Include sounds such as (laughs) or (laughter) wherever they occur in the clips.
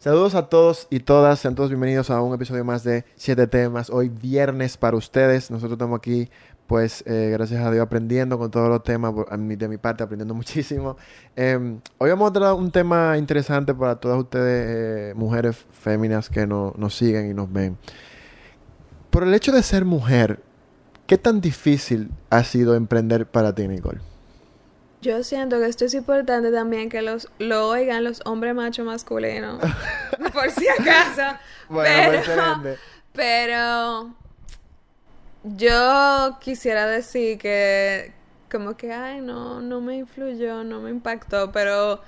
Saludos a todos y todas, sean todos bienvenidos a un episodio más de Siete Temas. Hoy viernes para ustedes, nosotros estamos aquí, pues eh, gracias a Dios aprendiendo con todos los temas, de mi parte aprendiendo (laughs) muchísimo. Em, hoy vamos a tratar un tema interesante para todas ustedes, eh, mujeres féminas que nos siguen y nos ven. Por el hecho de ser mujer, ¿qué tan difícil ha sido emprender para ti, Nicole? Yo siento que esto es importante también que los lo oigan los hombres machos masculinos. (laughs) por si acaso. Bueno, pero, pero yo quisiera decir que como que ay no, no me influyó, no me impactó, pero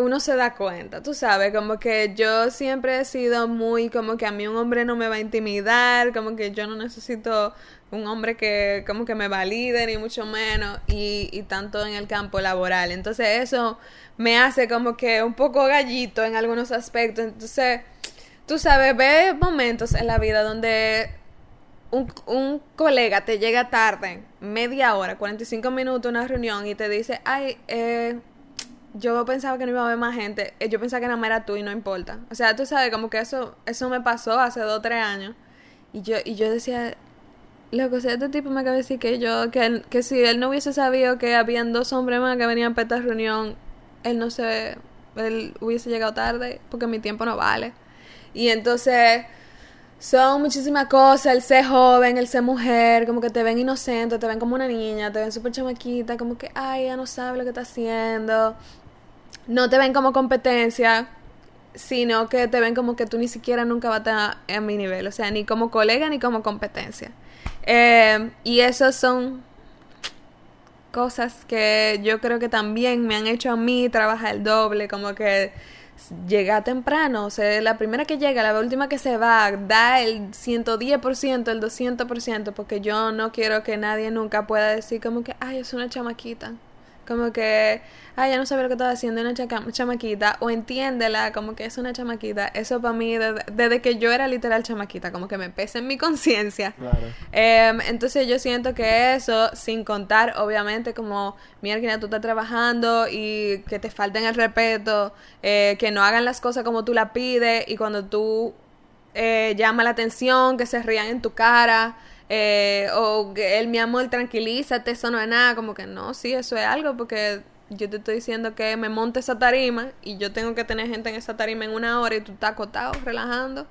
uno se da cuenta, tú sabes, como que yo siempre he sido muy como que a mí un hombre no me va a intimidar, como que yo no necesito un hombre que como que me valide ni mucho menos y, y tanto en el campo laboral. Entonces eso me hace como que un poco gallito en algunos aspectos. Entonces, tú sabes, ve momentos en la vida donde un, un, colega te llega tarde, media hora, 45 minutos, una reunión y te dice, ay, eh, yo pensaba que no iba a haber más gente, eh, yo pensaba que nada más era tú y no importa. O sea, tú sabes, como que eso, eso me pasó hace dos o tres años. Y yo, y yo decía, lo que este tipo me acaba de decir que yo, que, que si él no hubiese sabido que habían dos hombres más que venían para esta reunión, él no se, él hubiese llegado tarde porque mi tiempo no vale. Y entonces son muchísimas cosas, el ser joven, el ser mujer, como que te ven inocente, te ven como una niña, te ven súper chamaquita, como que, ay, ya no sabe lo que está haciendo no te ven como competencia, sino que te ven como que tú ni siquiera nunca vas a estar a mi nivel, o sea, ni como colega ni como competencia. Eh, y esas son cosas que yo creo que también me han hecho a mí trabajar el doble, como que llega temprano, o sea, la primera que llega, la última que se va, da el 110%, el 200%, porque yo no quiero que nadie nunca pueda decir como que, ay, es una chamaquita. Como que, ay, ya no sabe lo que estaba haciendo una chamaquita, o entiéndela como que es una chamaquita. Eso para mí, desde, que yo era literal chamaquita, como que me pesa en mi conciencia. Em, entonces yo siento que eso, sin contar, obviamente, como, mira, tú estás trabajando y que te falten el respeto, eh, que no hagan las cosas como tú la pides, y cuando tú eh, llama la atención, que se rían en tu cara. Eh, o él, mi amor, tranquilízate, eso no es nada, como que no, sí, eso es algo, porque yo te estoy diciendo que me monte esa tarima y yo tengo que tener gente en esa tarima en una hora y tú estás acotado, relajando.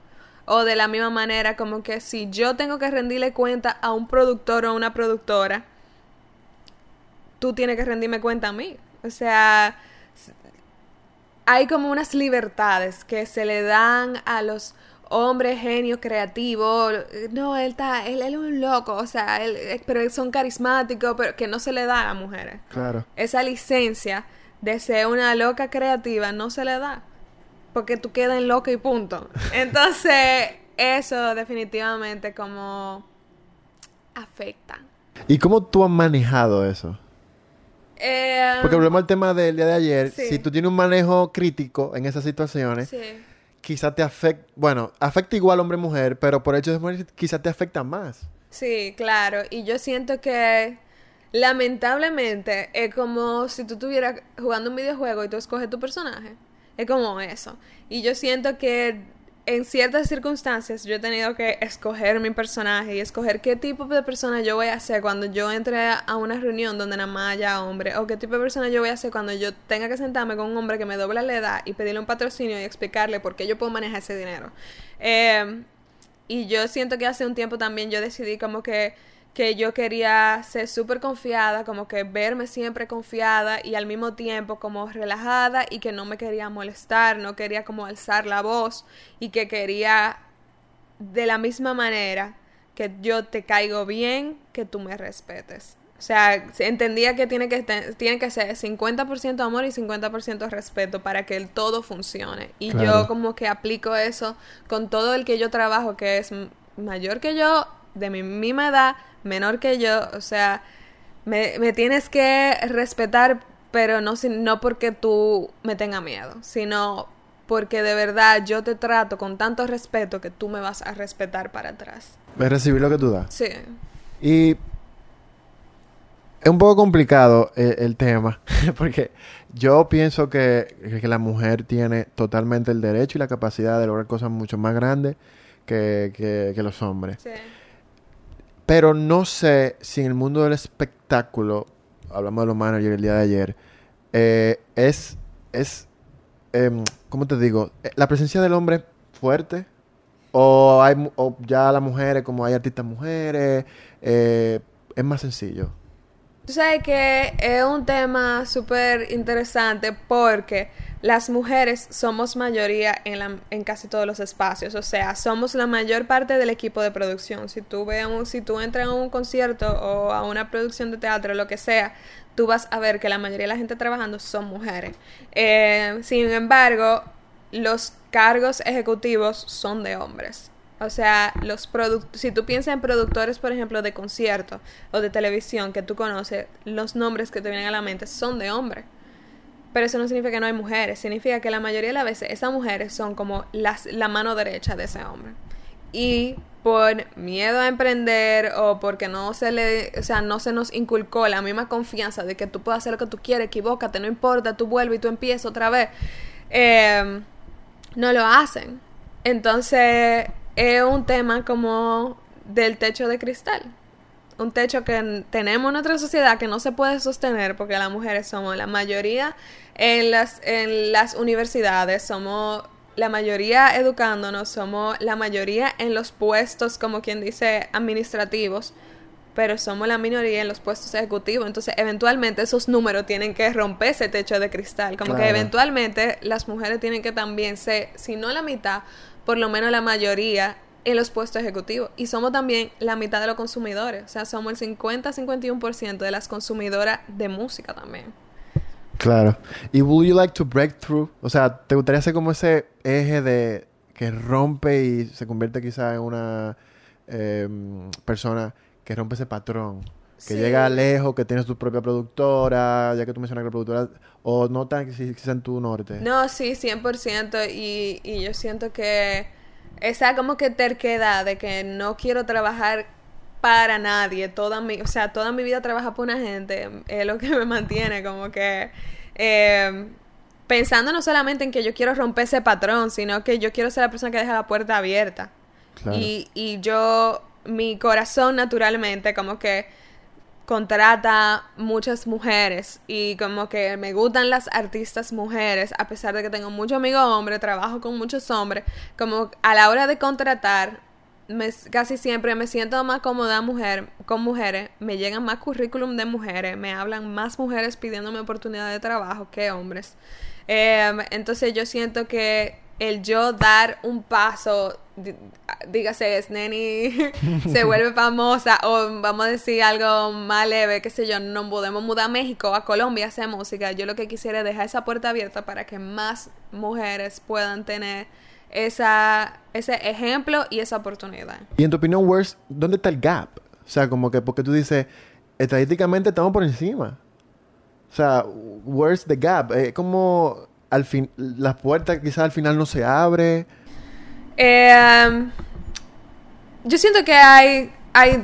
O de la misma manera, como que si yo tengo que rendirle cuenta a un productor o a una productora, tú tienes que rendirme cuenta a mí. O sea, hay como unas libertades que se le dan a los hombre genio creativo no él está él, es un loco o sea él, eh, pero son carismáticos pero que no se le da a mujeres. Claro. Esa licencia de ser una loca creativa no se le da porque tú quedas en loca y punto. Entonces (laughs) eso definitivamente como afecta. Y cómo tú has manejado eso eh, porque volvemos al tema del día de ayer. si tú tienes un manejo crítico en esas situaciones sí quizá te afecta, bueno, afecta igual hombre-mujer, pero por hecho de mujer quizá te afecta más. Sí, claro, y yo siento que lamentablemente es como si tú estuvieras jugando un videojuego y tú escoges tu personaje. Es como eso. Y yo siento que en ciertas circunstancias yo he tenido que escoger mi personaje y escoger qué tipo de persona yo voy a ser cuando yo entre a una reunión donde nada más haya hombre o qué tipo de persona yo voy a ser cuando yo tenga que sentarme con un hombre que me dobla la edad y pedirle un patrocinio y explicarle por qué yo puedo manejar ese dinero. Eh, y yo siento que hace un tiempo también yo decidí como que que yo quería ser súper confiada, como que verme siempre confiada y al mismo tiempo como relajada y que no me quería molestar, no quería como alzar la voz y que quería de la misma manera que yo te caigo bien, que tú me respetes. O sea, entendía que tiene que, tiene que ser 50% amor y 50% respeto para que el todo funcione. Y yo como que aplico eso con todo el que yo trabajo, que es mayor que yo, de mi misma edad, menor que yo, o sea, me, me tienes que respetar, pero no, no porque tú me tengas miedo, sino porque de verdad yo te trato con tanto respeto que tú me vas a respetar para atrás. ¿Ves recibir lo que tú das? Sí. Y Es un poco complicado eh, el, tema, (laughs) porque yo pienso que, que, la mujer tiene totalmente el derecho y la capacidad de lograr cosas mucho más grandes que, que, los hombres. Sí. Pero no sé si en el mundo del espectáculo, hablamos de los managers el día de ayer, eh, es, es eh, ¿cómo te digo? Eh, ¿La presencia del hombre fuerte? ¿O, hay, o ya las mujeres, como hay artistas mujeres, eh, es más sencillo? Tú sabes que es un tema súper interesante porque las mujeres somos mayoría en, la, en casi todos los espacios, o sea, somos la mayor parte del equipo de producción. Si tú, ves si tú entras a un concierto o a una producción de teatro, lo que sea, tú vas a ver que la mayoría de la gente trabajando son mujeres. Eh, sin embargo, los cargos ejecutivos son de hombres. O sea, los si tú piensas en productores, por ejemplo, de conciertos o de televisión que tú conoces, los nombres que te vienen a la mente son de hombres. Pero eso no significa que no hay mujeres, significa que la mayoría de las veces esas mujeres son como las, la mano derecha de ese hombre. Y por miedo a emprender o porque no se le, o sea, no se nos inculcó la misma confianza de que tú puedes hacer lo que tú quieres, equivócate, no importa, tú vuelves y tú empiezas otra vez, eh, no lo hacen. Entonces, es un tema como del techo de cristal. Un techo que tenemos en nuestra sociedad que no se puede sostener porque las mujeres somos la mayoría en las, en las universidades, somos la mayoría educándonos, somos la mayoría en los puestos, como quien dice, administrativos, pero somos la minoría en los puestos ejecutivos. Entonces, eventualmente esos números tienen que romper ese techo de cristal. Como que eventualmente las mujeres tienen que también ser, si no la mitad, por lo menos la mayoría en los puestos ejecutivos. Y somos también la mitad de los consumidores. O sea, somos el 50-51% de las consumidoras de música también. Claro. ¿Y would you like to break through? O sea, ¿te gustaría ser como ese eje de que rompe y se convierte quizá en una em, persona que rompe ese patrón? Que llega lejos, que tienes tu propia productora, ya que tú mencionas que la productora, o no tan quizá en tu norte. No, sí, 100%. Y, y yo siento que esa como que terquedad de que no quiero trabajar para nadie, toda mi, o sea, toda mi vida trabaja por una gente, es lo que me mantiene como que eh, pensando no solamente en que yo quiero romper ese patrón, sino que yo quiero ser la persona que deja la puerta abierta. Y, y yo, mi corazón naturalmente como que contrata muchas mujeres y como que me gustan las artistas mujeres, a pesar de que tengo muchos amigos hombres, trabajo con muchos hombres, como a la hora de contratar, casi siempre me siento más cómoda mujer, con mujeres, me llegan más currículum de mujeres, me hablan más mujeres pidiéndome oportunidad de trabajo que hombres. Em, entonces yo siento que el yo dar un paso dígase, Neni (laughs) se vuelve famosa o vamos a decir algo más leve, qué sé yo, no podemos mudar a México, a Colombia hacer música. Yo lo que quisiera es dejar esa puerta abierta para que más mujeres puedan tener esa, ese ejemplo y esa oportunidad. Y en tu opinión, Worst, ¿dónde está el gap? O sea, como que porque tú dices, estadísticamente estamos por encima. O sea, where's the gap? Es como al fin, la puerta quizás al final no se abre. Eh, yo siento que hay, hay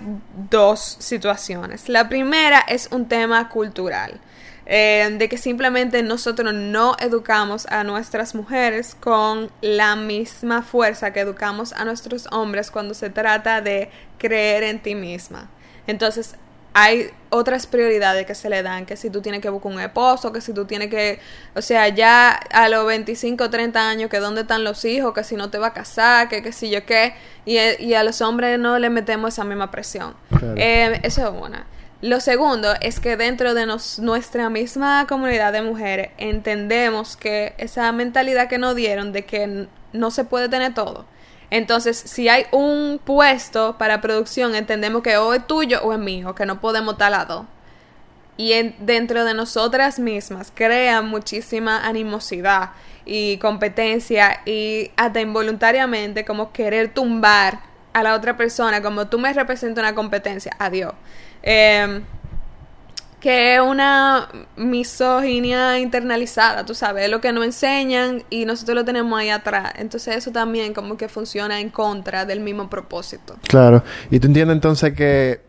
dos situaciones. La primera es un tema cultural. Eh, de que simplemente nosotros no educamos a nuestras mujeres con la misma fuerza que educamos a nuestros hombres cuando se trata de creer en ti misma. Entonces, hay otras prioridades que se le dan, que si tú tienes que buscar un esposo, que si tú tienes que, o sea, ya a los 25 o 30 años, que dónde están los hijos, que si no te va a casar, que, que si yo qué, y, a los hombres no le metemos esa misma presión. Eh, eso es una. Lo segundo es que dentro de nuestra misma comunidad de mujeres entendemos que esa mentalidad que nos dieron de que no se puede tener todo, entonces, si hay un puesto para producción, entendemos que o es tuyo o es mío, que no podemos estar dos. Y dentro de nosotras mismas crea muchísima animosidad y competencia y hasta involuntariamente como querer tumbar a la otra persona, como tú me representas una competencia, adiós. Eh, que es una misoginia internalizada, tú sabes, lo que nos enseñan y nosotros lo tenemos ahí atrás. Entonces eso también como que funciona en contra del mismo propósito. Claro. Y tú entiendes entonces que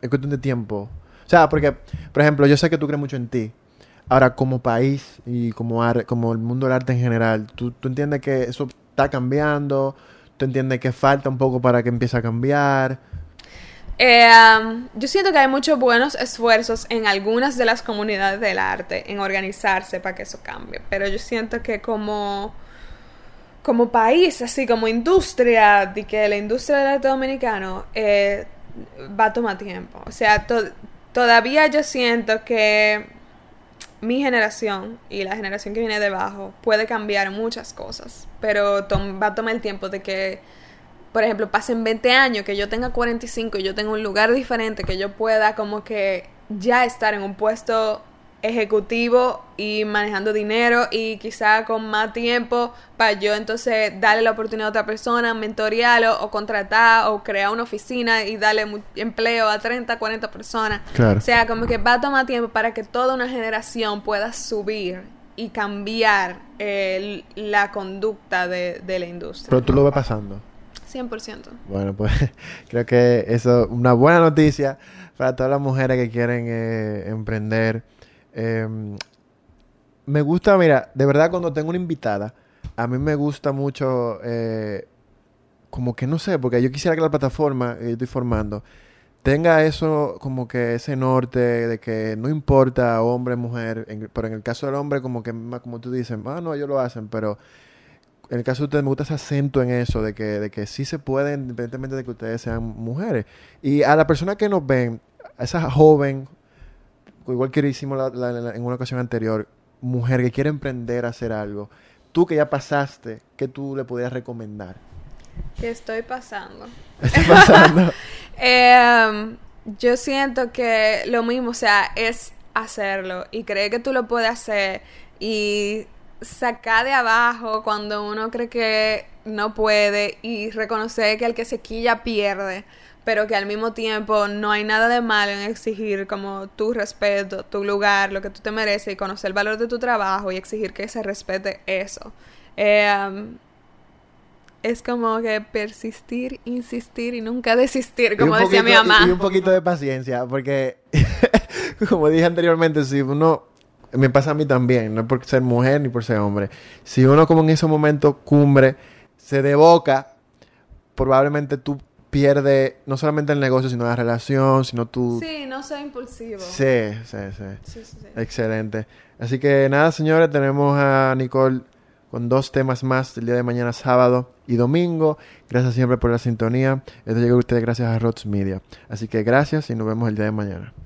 es cuestión de tiempo O sea, porque, por ejemplo, yo sé que tú crees mucho en ti. Ahora, como país y como, como el mundo del arte en general, ¿tú, tú entiendes que eso está cambiando? ¿Tú entiendes que falta un poco para que empiece a cambiar? Eh, yo siento que hay muchos buenos esfuerzos en algunas de las comunidades del arte en organizarse para que eso cambie, pero yo siento que como como país, así como industria, de que la industria del arte dominicano eh, va a tomar tiempo. O sea, to- todavía yo siento que mi generación y la generación que viene debajo puede cambiar muchas cosas, pero va a tomar el tiempo de que, por ejemplo, pasen 20 años, que yo tenga 45 y yo tenga un lugar diferente, que yo pueda como que ya estar en un puesto ejecutivo y manejando dinero y quizá con más tiempo para yo entonces darle la oportunidad a otra persona, mentorearlo o contratar o crear una oficina y darle empleo a 30, 40 personas. Claro. O sea, como que va a tomar tiempo para que toda una generación pueda subir y cambiar eh, la conducta de, de la industria. Pero tú lo ves pasando. 100%. Bueno, pues (laughs) creo que eso es una buena noticia para todas las mujeres que quieren eh, emprender. Eh, me gusta, mira, de verdad cuando tengo una invitada, a mí me gusta mucho, eh, como que no sé, porque yo quisiera que la plataforma que yo estoy formando tenga eso, como que ese norte de que no importa hombre, mujer, pero en el caso del hombre, como que, como tú dices, ah, no, ellos lo hacen, pero en el caso de ustedes me gusta ese acento en eso, de que, de que sí se puede, independientemente de que ustedes sean mujeres. Y a la persona que nos ven, a esa joven, igual que hicimos la- la- la- en una ocasión anterior, mujer que quiere emprender a hacer algo, tú que ya pasaste, ¿qué tú le podrías recomendar? ¿Qué estoy pasando? ¿Qué está pasando? (laughs) Eh, yo siento que lo mismo, o sea, es hacerlo y creer que tú lo puedes hacer y sacar de abajo cuando uno cree que no puede y reconocer que el que se quilla pierde, pero que al mismo tiempo no hay nada de malo en exigir como tu respeto, tu lugar, lo que tú te mereces y conocer el valor de tu trabajo y exigir que se respete eso. Eh, es como que persistir, insistir y nunca (laughs) desistir, como decía mi mamá. Y un poquito de paciencia, porque, (laughs) como dije anteriormente, si uno, me pasa a mí también, no es por ser mujer ni por ser hombre, si uno como en ese momento cumbre se deboca, probablemente tú pierdes no solamente el negocio, sino la relación, sino tú... Sí, no soy impulsivo. sí, sí. sí. Sí, sí, sí. Excelente. Así que nada, señores, tenemos a Nicole con dos temas más el día de mañana, sábado y domingo. Gracias siempre por la sintonía. Esto llegó a ustedes gracias a Rods Media. Así que gracias y nos vemos el día de mañana.